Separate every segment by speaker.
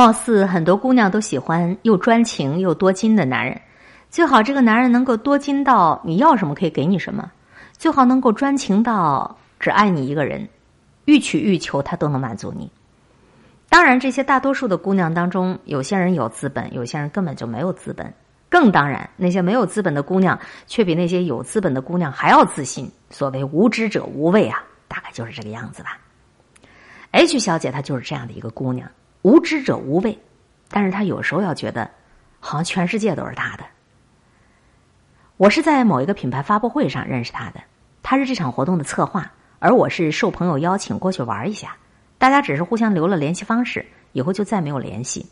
Speaker 1: 貌似很多姑娘都喜欢又专情又多金的男人，最好这个男人能够多金到你要什么可以给你什么，最好能够专情到只爱你一个人，欲取欲求他都能满足你。当然，这些大多数的姑娘当中，有些人有资本，有些人根本就没有资本。更当然，那些没有资本的姑娘，却比那些有资本的姑娘还要自信。所谓无知者无畏啊，大概就是这个样子吧。H 小姐她就是这样的一个姑娘，无知者无畏，但是他有时候要觉得，好像全世界都是他的。我是在某一个品牌发布会上认识他的，他是这场活动的策划，而我是受朋友邀请过去玩一下，大家只是互相留了联系方式，以后就再没有联系。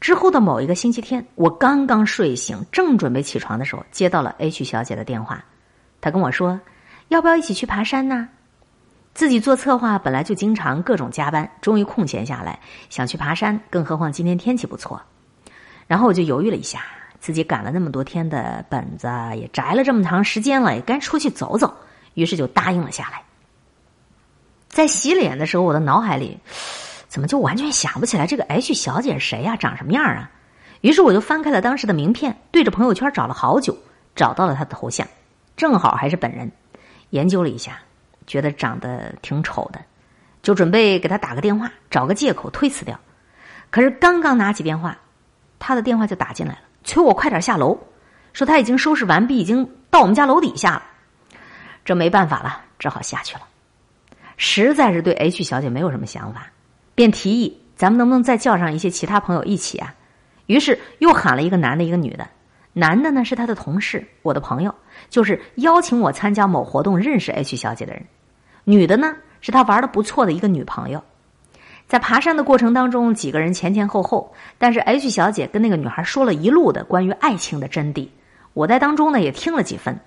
Speaker 1: 之后的某一个星期天，我刚刚睡醒，正准备起床的时候，接到了 H 小姐的电话。她跟我说：“要不要一起去爬山呢？”自己做策划本来就经常各种加班，终于空闲下来，想去爬山。更何况今天天气不错。然后我就犹豫了一下，自己赶了那么多天的本子，也宅了这么长时间了，也该出去走走。于是就答应了下来。在洗脸的时候，我的脑海里。怎么就完全想不起来这个 H 小姐是谁呀？长什么样啊？于是我就翻开了当时的名片，对着朋友圈找了好久，找到了她的头像，正好还是本人。研究了一下，觉得长得挺丑的，就准备给他打个电话，找个借口推辞掉。可是刚刚拿起电话，他的电话就打进来了，催我快点下楼，说他已经收拾完毕，已经到我们家楼底下了。这没办法了，只好下去了。实在是对 H 小姐没有什么想法。便提议，咱们能不能再叫上一些其他朋友一起啊？于是又喊了一个男的，一个女的。男的呢是他的同事，我的朋友，就是邀请我参加某活动认识 H 小姐的人。女的呢是他玩的不错的一个女朋友。在爬山的过程当中，几个人前前后后，但是 H 小姐跟那个女孩说了一路的关于爱情的真谛。我在当中呢也听了几分。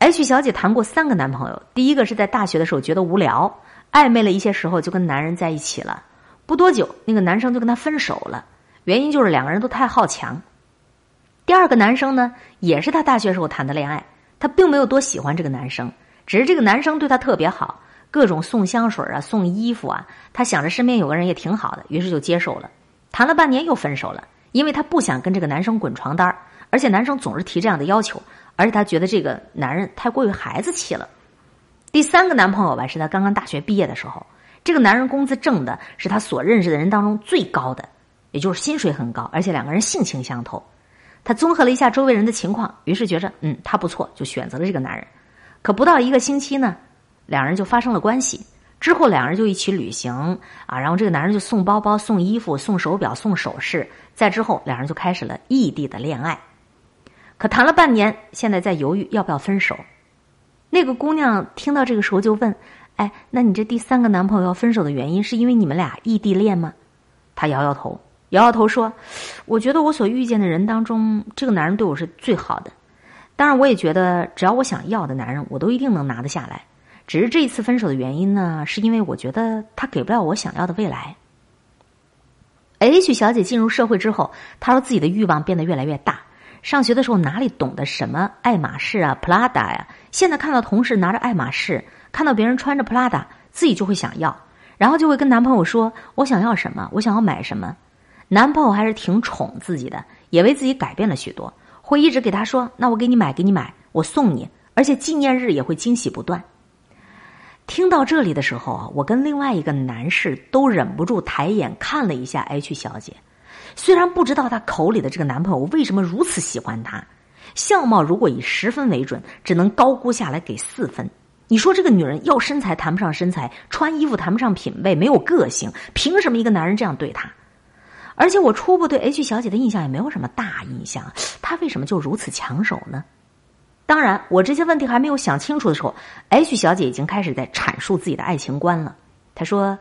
Speaker 1: H 小姐谈过三个男朋友，第一个是在大学的时候觉得无聊。暧昧了一些时候，就跟男人在一起了。不多久，那个男生就跟他分手了，原因就是两个人都太好强。第二个男生呢，也是他大学时候谈的恋爱，他并没有多喜欢这个男生，只是这个男生对她特别好，各种送香水啊，送衣服啊。她想着身边有个人也挺好的，于是就接受了。谈了半年又分手了，因为她不想跟这个男生滚床单而且男生总是提这样的要求，而且她觉得这个男人太过于孩子气了。第三个男朋友吧，是他刚刚大学毕业的时候，这个男人工资挣的是他所认识的人当中最高的，也就是薪水很高，而且两个人性情相投。他综合了一下周围人的情况，于是觉着嗯他不错，就选择了这个男人。可不到一个星期呢，两人就发生了关系。之后两人就一起旅行啊，然后这个男人就送包包、送衣服、送手表、送首饰。再之后，两人就开始了异地的恋爱。可谈了半年，现在在犹豫要不要分手。那个姑娘听到这个时候就问：“哎，那你这第三个男朋友要分手的原因是因为你们俩异地恋吗？”他摇摇头，摇摇头说：“我觉得我所遇见的人当中，这个男人对我是最好的。当然，我也觉得只要我想要的男人，我都一定能拿得下来。只是这一次分手的原因呢，是因为我觉得他给不了我想要的未来。”H 小姐进入社会之后，她说自己的欲望变得越来越大。上学的时候哪里懂得什么爱马仕啊、普拉达呀？现在看到同事拿着爱马仕，看到别人穿着普拉达，自己就会想要，然后就会跟男朋友说：“我想要什么，我想要买什么。”男朋友还是挺宠自己的，也为自己改变了许多，会一直给他说：“那我给你买，给你买，我送你。”而且纪念日也会惊喜不断。听到这里的时候啊，我跟另外一个男士都忍不住抬眼看了一下 H 小姐。虽然不知道她口里的这个男朋友为什么如此喜欢她，相貌如果以十分为准，只能高估下来给四分。你说这个女人要身材谈不上身材，穿衣服谈不上品味，没有个性，凭什么一个男人这样对她？而且我初步对 H 小姐的印象也没有什么大印象，她为什么就如此抢手呢？当然，我这些问题还没有想清楚的时候，H 小姐已经开始在阐述自己的爱情观了。她说。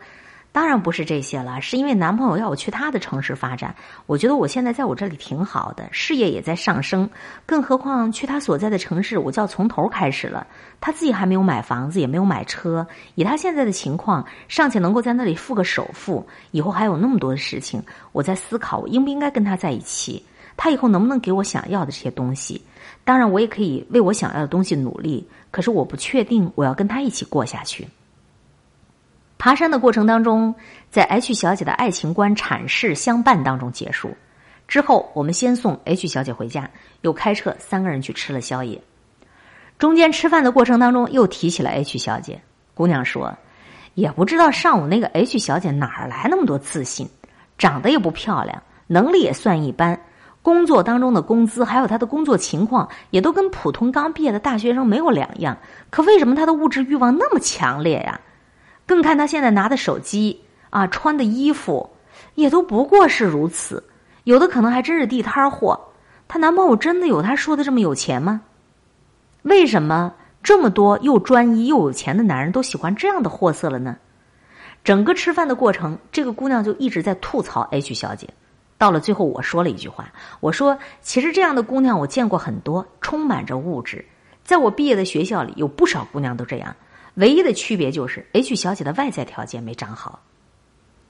Speaker 1: 当然不是这些了，是因为男朋友要我去他的城市发展。我觉得我现在在我这里挺好的，事业也在上升。更何况去他所在的城市，我就要从头开始了。他自己还没有买房子，也没有买车。以他现在的情况，尚且能够在那里付个首付，以后还有那么多的事情。我在思考，我应不应该跟他在一起？他以后能不能给我想要的这些东西？当然，我也可以为我想要的东西努力。可是我不确定我要跟他一起过下去。爬山的过程当中，在 H 小姐的爱情观阐释相伴当中结束。之后，我们先送 H 小姐回家，又开车三个人去吃了宵夜。中间吃饭的过程当中，又提起了 H 小姐。姑娘说：“也不知道上午那个 H 小姐哪儿来那么多自信，长得也不漂亮，能力也算一般，工作当中的工资还有她的工作情况，也都跟普通刚毕业的大学生没有两样。可为什么她的物质欲望那么强烈呀？”更看他现在拿的手机啊，穿的衣服，也都不过是如此，有的可能还真是地摊货。她男朋友真的有她说的这么有钱吗？为什么这么多又专一又有钱的男人都喜欢这样的货色了呢？整个吃饭的过程，这个姑娘就一直在吐槽 H 小姐。到了最后，我说了一句话，我说：“其实这样的姑娘我见过很多，充满着物质，在我毕业的学校里，有不少姑娘都这样。”唯一的区别就是 H 小姐的外在条件没长好。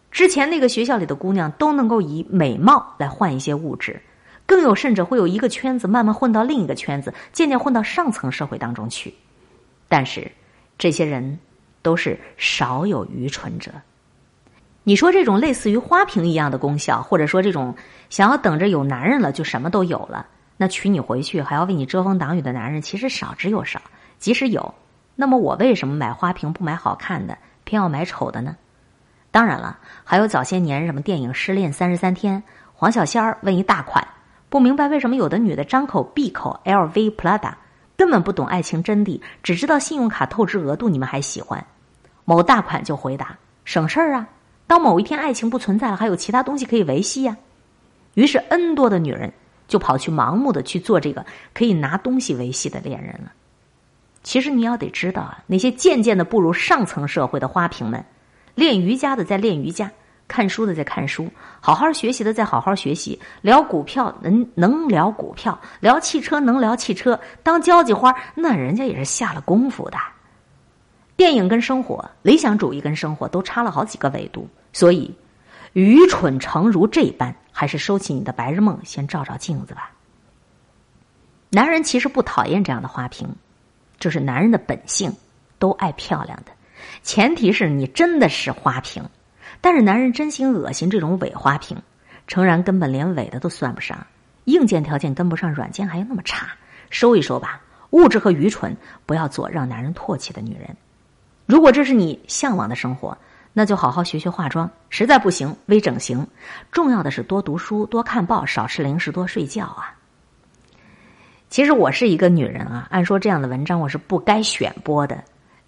Speaker 1: 之前那个学校里的姑娘都能够以美貌来换一些物质，更有甚者会有一个圈子慢慢混到另一个圈子，渐渐混到上层社会当中去。但是这些人都是少有愚蠢者。你说这种类似于花瓶一样的功效，或者说这种想要等着有男人了就什么都有了，那娶你回去还要为你遮风挡雨的男人其实少之又少，即使有。那么我为什么买花瓶不买好看的，偏要买丑的呢？当然了，还有早些年什么电影《失恋三十三天》，黄小仙儿问一大款，不明白为什么有的女的张口闭口 LV、Prada，根本不懂爱情真谛，只知道信用卡透支额度，你们还喜欢？某大款就回答：省事儿啊！当某一天爱情不存在了，还有其他东西可以维系呀。于是 N 多的女人就跑去盲目的去做这个可以拿东西维系的恋人了。其实你要得知道啊，那些渐渐的步入上层社会的花瓶们，练瑜伽的在练瑜伽，看书的在看书，好好学习的在好好学习，聊股票能能聊股票，聊汽车能聊汽车，当交际花那人家也是下了功夫的。电影跟生活，理想主义跟生活都差了好几个维度，所以愚蠢诚如这般，还是收起你的白日梦，先照照镜子吧。男人其实不讨厌这样的花瓶。这是男人的本性，都爱漂亮的，前提是你真的是花瓶。但是男人真心恶心这种伪花瓶，诚然根本连伪的都算不上，硬件条件跟不上，软件还要那么差，收一收吧。物质和愚蠢，不要做让男人唾弃的女人。如果这是你向往的生活，那就好好学学化妆，实在不行微整形。重要的是多读书，多看报，少吃零食，多睡觉啊。其实我是一个女人啊，按说这样的文章我是不该选播的，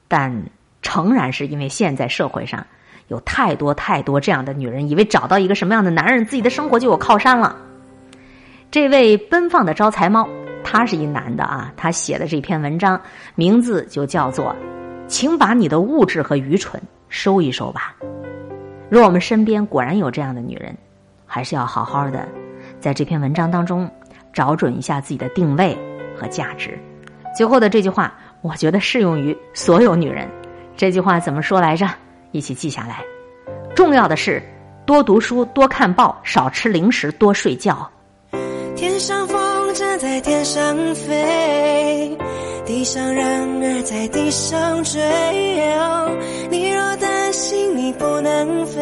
Speaker 1: 但诚然是因为现在社会上有太多太多这样的女人，以为找到一个什么样的男人，自己的生活就有靠山了。这位奔放的招财猫，他是一男的啊，他写的这篇文章名字就叫做“请把你的物质和愚蠢收一收吧”。若我们身边果然有这样的女人，还是要好好的在这篇文章当中。找准一下自己的定位和价值。最后的这句话，我觉得适用于所有女人。这句话怎么说来着？一起记下来。重要的是多读书、多看报、少吃零食、多睡觉。
Speaker 2: 天上风筝在天上飞，地上人儿在地上追。你若担心你不能飞，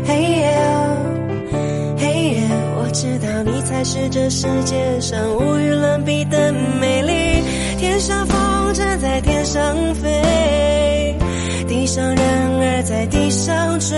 Speaker 2: 知道你才是这世界上无与伦比的美丽。天上风筝在天上飞，地上人儿在地上追。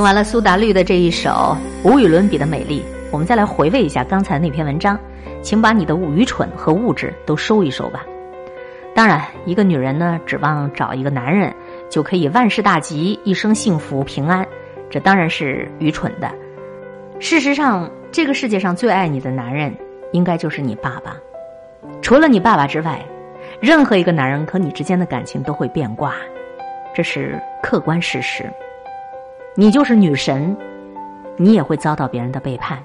Speaker 1: 听完了苏打绿的这一首无与伦比的美丽，我们再来回味一下刚才那篇文章，请把你的愚蠢和物质都收一收吧。当然，一个女人呢，指望找一个男人就可以万事大吉、一生幸福平安，这当然是愚蠢的。事实上，这个世界上最爱你的男人，应该就是你爸爸。除了你爸爸之外，任何一个男人和你之间的感情都会变卦，这是客观事实。你就是女神，你也会遭到别人的背叛。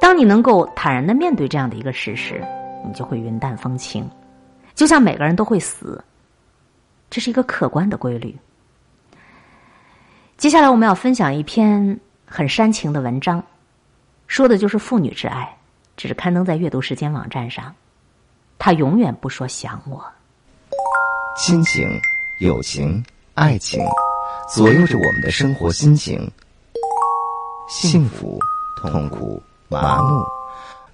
Speaker 1: 当你能够坦然的面对这样的一个事实，你就会云淡风轻。就像每个人都会死，这是一个客观的规律。接下来我们要分享一篇很煽情的文章，说的就是父女之爱，只是刊登在阅读时间网站上。他永远不说想我。
Speaker 3: 亲情、友情、爱情。左右着我们的生活心情，幸福、痛苦、麻木，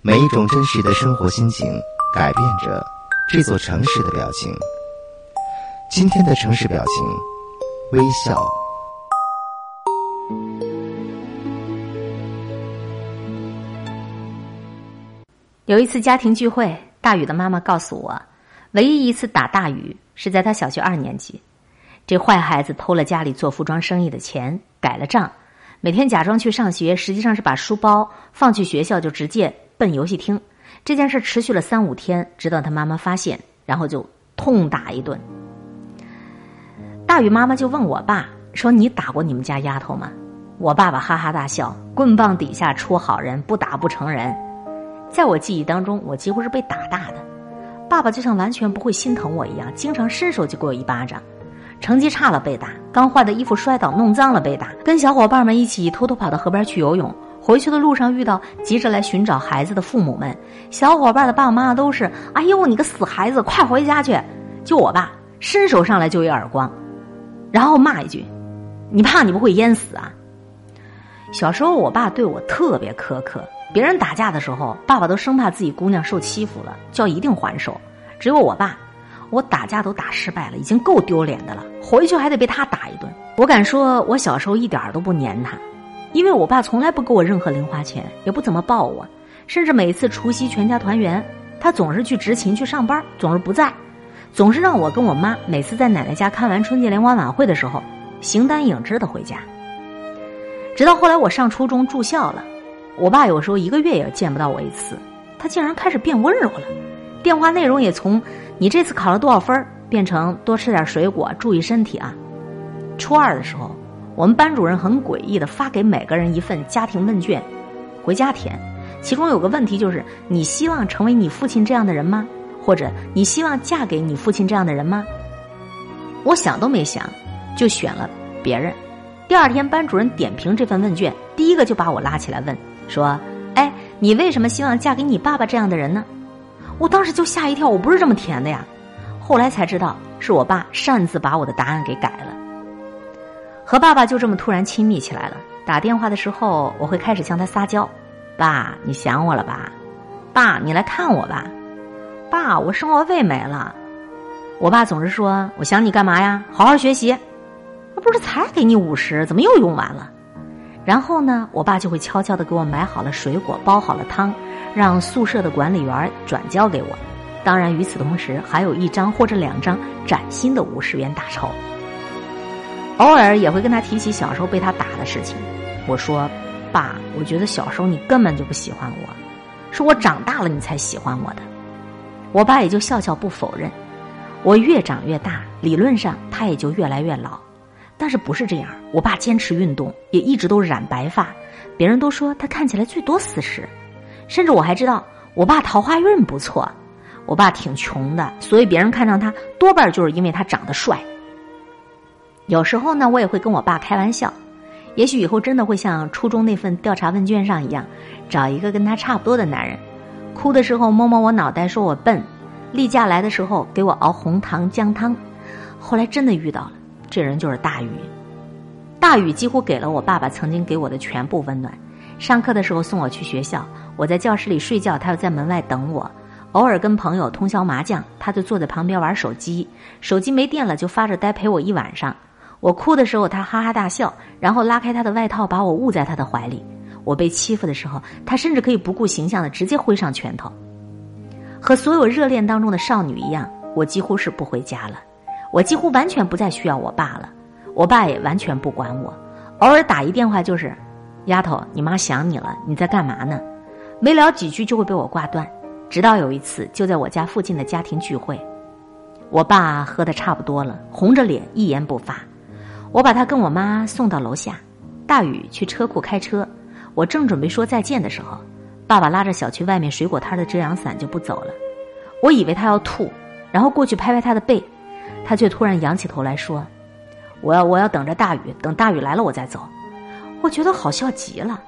Speaker 3: 每一种真实的生活心情改变着这座城市的表情。今天的城市表情，微笑。
Speaker 1: 有一次家庭聚会，大宇的妈妈告诉我，唯一一次打大宇是在他小学二年级。这坏孩子偷了家里做服装生意的钱，改了账，每天假装去上学，实际上是把书包放去学校就直接奔游戏厅。这件事持续了三五天，直到他妈妈发现，然后就痛打一顿。大宇妈妈就问我爸说：“你打过你们家丫头吗？”我爸爸哈哈大笑：“棍棒底下出好人，不打不成人。”在我记忆当中，我几乎是被打大的。爸爸就像完全不会心疼我一样，经常伸手就给我一巴掌。成绩差了被打，刚换的衣服摔倒弄脏了被打，跟小伙伴们一起偷偷跑到河边去游泳，回去的路上遇到急着来寻找孩子的父母们，小伙伴的爸妈妈都是：“哎呦，你个死孩子，快回家去！”就我爸伸手上来就一耳光，然后骂一句：“你怕你不会淹死啊？”小时候我爸对我特别苛刻，别人打架的时候，爸爸都生怕自己姑娘受欺负了，就要一定还手，只有我爸。我打架都打失败了，已经够丢脸的了，回去还得被他打一顿。我敢说，我小时候一点都不粘他，因为我爸从来不给我任何零花钱，也不怎么抱我，甚至每次除夕全家团圆，他总是去执勤去上班，总是不在，总是让我跟我妈每次在奶奶家看完春节联欢晚会的时候，形单影只的回家。直到后来我上初中住校了，我爸有时候一个月也见不到我一次，他竟然开始变温柔了，电话内容也从“你这次考了多少分”变成“多吃点水果，注意身体啊”。初二的时候。我们班主任很诡异的发给每个人一份家庭问卷，回家填。其中有个问题就是：你希望成为你父亲这样的人吗？或者你希望嫁给你父亲这样的人吗？我想都没想，就选了别人。第二天，班主任点评这份问卷，第一个就把我拉起来问，说：“哎，你为什么希望嫁给你爸爸这样的人呢？”我当时就吓一跳，我不是这么填的呀。后来才知道，是我爸擅自把我的答案给改了。和爸爸就这么突然亲密起来了。打电话的时候，我会开始向他撒娇：“爸，你想我了吧？爸，你来看我吧？爸，我生活费没了。”我爸总是说：“我想你干嘛呀？好好学习。”不是才给你五十，怎么又用完了？然后呢，我爸就会悄悄的给我买好了水果，煲好了汤，让宿舍的管理员转交给我。当然，与此同时，还有一张或者两张崭新的五十元大钞。偶尔也会跟他提起小时候被他打的事情。我说：“爸，我觉得小时候你根本就不喜欢我，是我长大了你才喜欢我的。”我爸也就笑笑不否认。我越长越大，理论上他也就越来越老。但是不是这样？我爸坚持运动，也一直都染白发，别人都说他看起来最多四十。甚至我还知道，我爸桃花运不错。我爸挺穷的，所以别人看上他多半就是因为他长得帅。有时候呢，我也会跟我爸开玩笑，也许以后真的会像初中那份调查问卷上一样，找一个跟他差不多的男人，哭的时候摸摸我脑袋说我笨，例假来的时候给我熬红糖姜汤。后来真的遇到了，这人就是大宇。大宇几乎给了我爸爸曾经给我的全部温暖。上课的时候送我去学校，我在教室里睡觉，他又在门外等我。偶尔跟朋友通宵麻将，他就坐在旁边玩手机，手机没电了就发着呆陪我一晚上。我哭的时候，他哈哈大笑，然后拉开他的外套，把我捂在他的怀里。我被欺负的时候，他甚至可以不顾形象的直接挥上拳头。和所有热恋当中的少女一样，我几乎是不回家了，我几乎完全不再需要我爸了，我爸也完全不管我，偶尔打一电话就是：“丫头，你妈想你了，你在干嘛呢？”没聊几句就会被我挂断。直到有一次，就在我家附近的家庭聚会，我爸喝的差不多了，红着脸一言不发。我把他跟我妈送到楼下，大雨去车库开车。我正准备说再见的时候，爸爸拉着小区外面水果摊的遮阳伞就不走了。我以为他要吐，然后过去拍拍他的背，他却突然仰起头来说：“我要我要等着大雨，等大雨来了我再走。”我觉得好笑极了。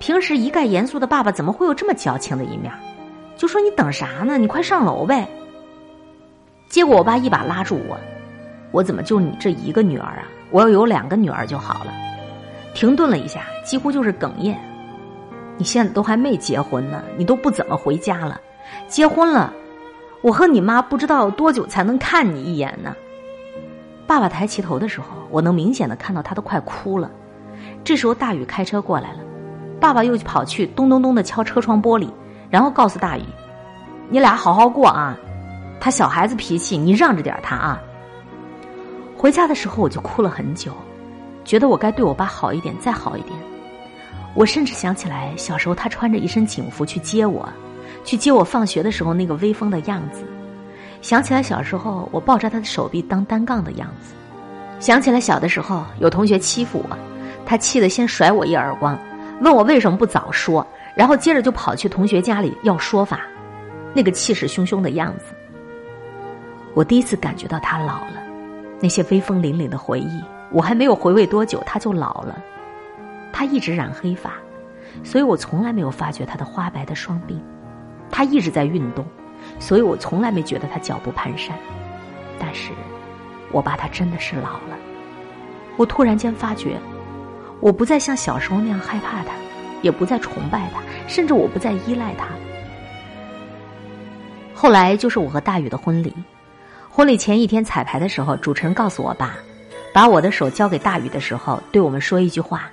Speaker 1: 平时一概严肃的爸爸怎么会有这么矫情的一面？就说你等啥呢？你快上楼呗。结果我爸一把拉住我：“我怎么就你这一个女儿啊？”我要有两个女儿就好了。停顿了一下，几乎就是哽咽。你现在都还没结婚呢，你都不怎么回家了。结婚了，我和你妈不知道多久才能看你一眼呢。爸爸抬起头的时候，我能明显的看到他都快哭了。这时候大宇开车过来了，爸爸又跑去咚咚咚的敲车窗玻璃，然后告诉大宇：“你俩好好过啊，他小孩子脾气，你让着点他啊。”回家的时候我就哭了很久，觉得我该对我爸好一点，再好一点。我甚至想起来小时候他穿着一身警服去接我，去接我放学的时候那个威风的样子；想起来小时候我抱着他的手臂当单杠的样子；想起来小的时候有同学欺负我，他气得先甩我一耳光，问我为什么不早说，然后接着就跑去同学家里要说法，那个气势汹汹的样子。我第一次感觉到他老了。那些威风凛凛的回忆，我还没有回味多久，他就老了。他一直染黑发，所以我从来没有发觉他的花白的双鬓。他一直在运动，所以我从来没觉得他脚步蹒跚。但是，我爸他真的是老了。我突然间发觉，我不再像小时候那样害怕他，也不再崇拜他，甚至我不再依赖他。后来就是我和大宇的婚礼。婚礼前一天彩排的时候，主持人告诉我爸，把我的手交给大宇的时候，对我们说一句话：“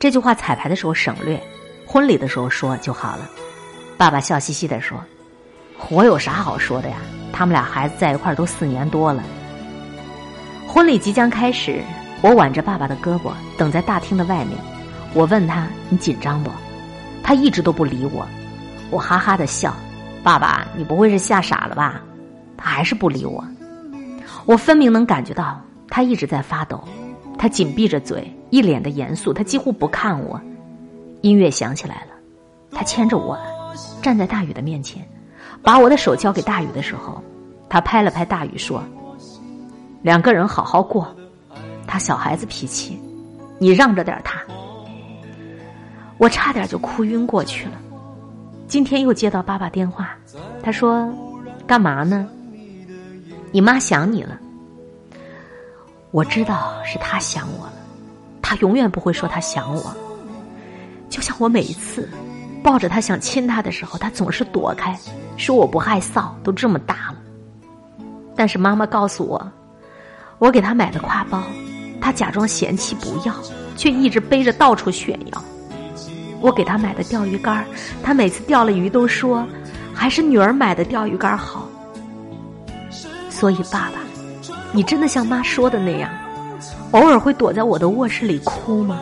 Speaker 1: 这句话彩排的时候省略，婚礼的时候说就好了。爸爸笑嘻嘻的说：“我有啥好说的呀？他们俩孩子在一块儿都四年多了。”婚礼即将开始，我挽着爸爸的胳膊等在大厅的外面。我问他：“你紧张不？”他一直都不理我。我哈哈的笑：“爸爸，你不会是吓傻了吧？”他还是不理我。我分明能感觉到他一直在发抖，他紧闭着嘴，一脸的严肃，他几乎不看我。音乐响起来了，他牵着我站在大宇的面前，把我的手交给大宇的时候，他拍了拍大宇说：“两个人好好过，他小孩子脾气，你让着点他。”我差点就哭晕过去了。今天又接到爸爸电话，他说：“干嘛呢？”你妈想你了，我知道是她想我了，她永远不会说她想我。就像我每一次抱着她想亲她的时候，她总是躲开，说我不害臊，都这么大了。但是妈妈告诉我，我给她买的挎包，她假装嫌弃不要，却一直背着到处炫耀。我给她买的钓鱼竿，她每次钓了鱼都说，还是女儿买的钓鱼竿好。所以，爸爸，你真的像妈说的那样，偶尔会躲在我的卧室里哭吗？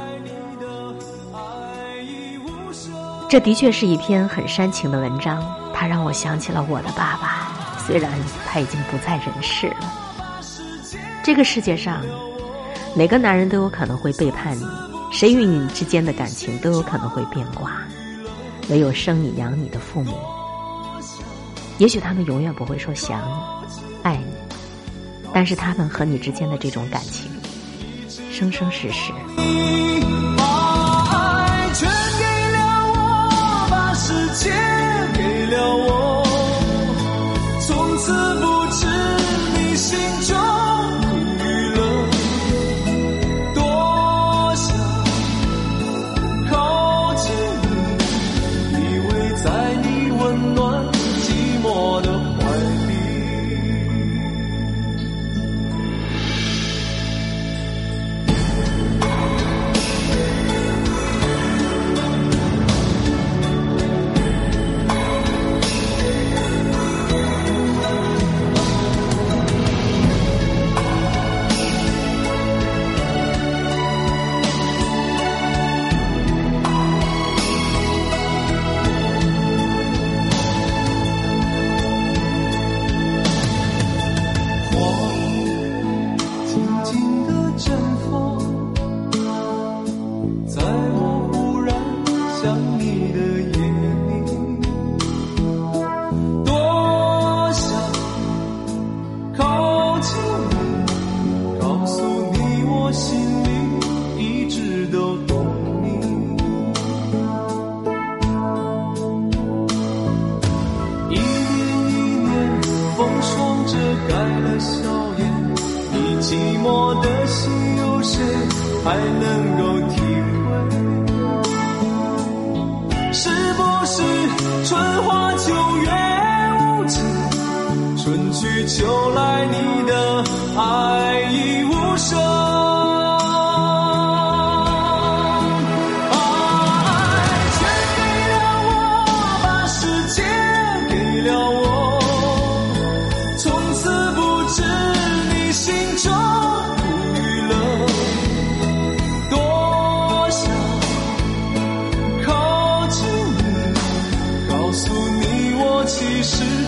Speaker 1: 这的确是一篇很煽情的文章，它让我想起了我的爸爸，虽然他已经不在人世了。这个世界上，哪个男人都有可能会背叛你，谁与你之间的感情都有可能会变卦，唯有生你养你的父母，也许他们永远不会说想你。爱你，但是他们和你之间的这种感情，生生世世。
Speaker 4: 还是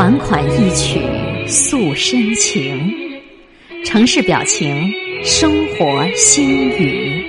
Speaker 1: 款款一曲诉深情。城市表情生活心语。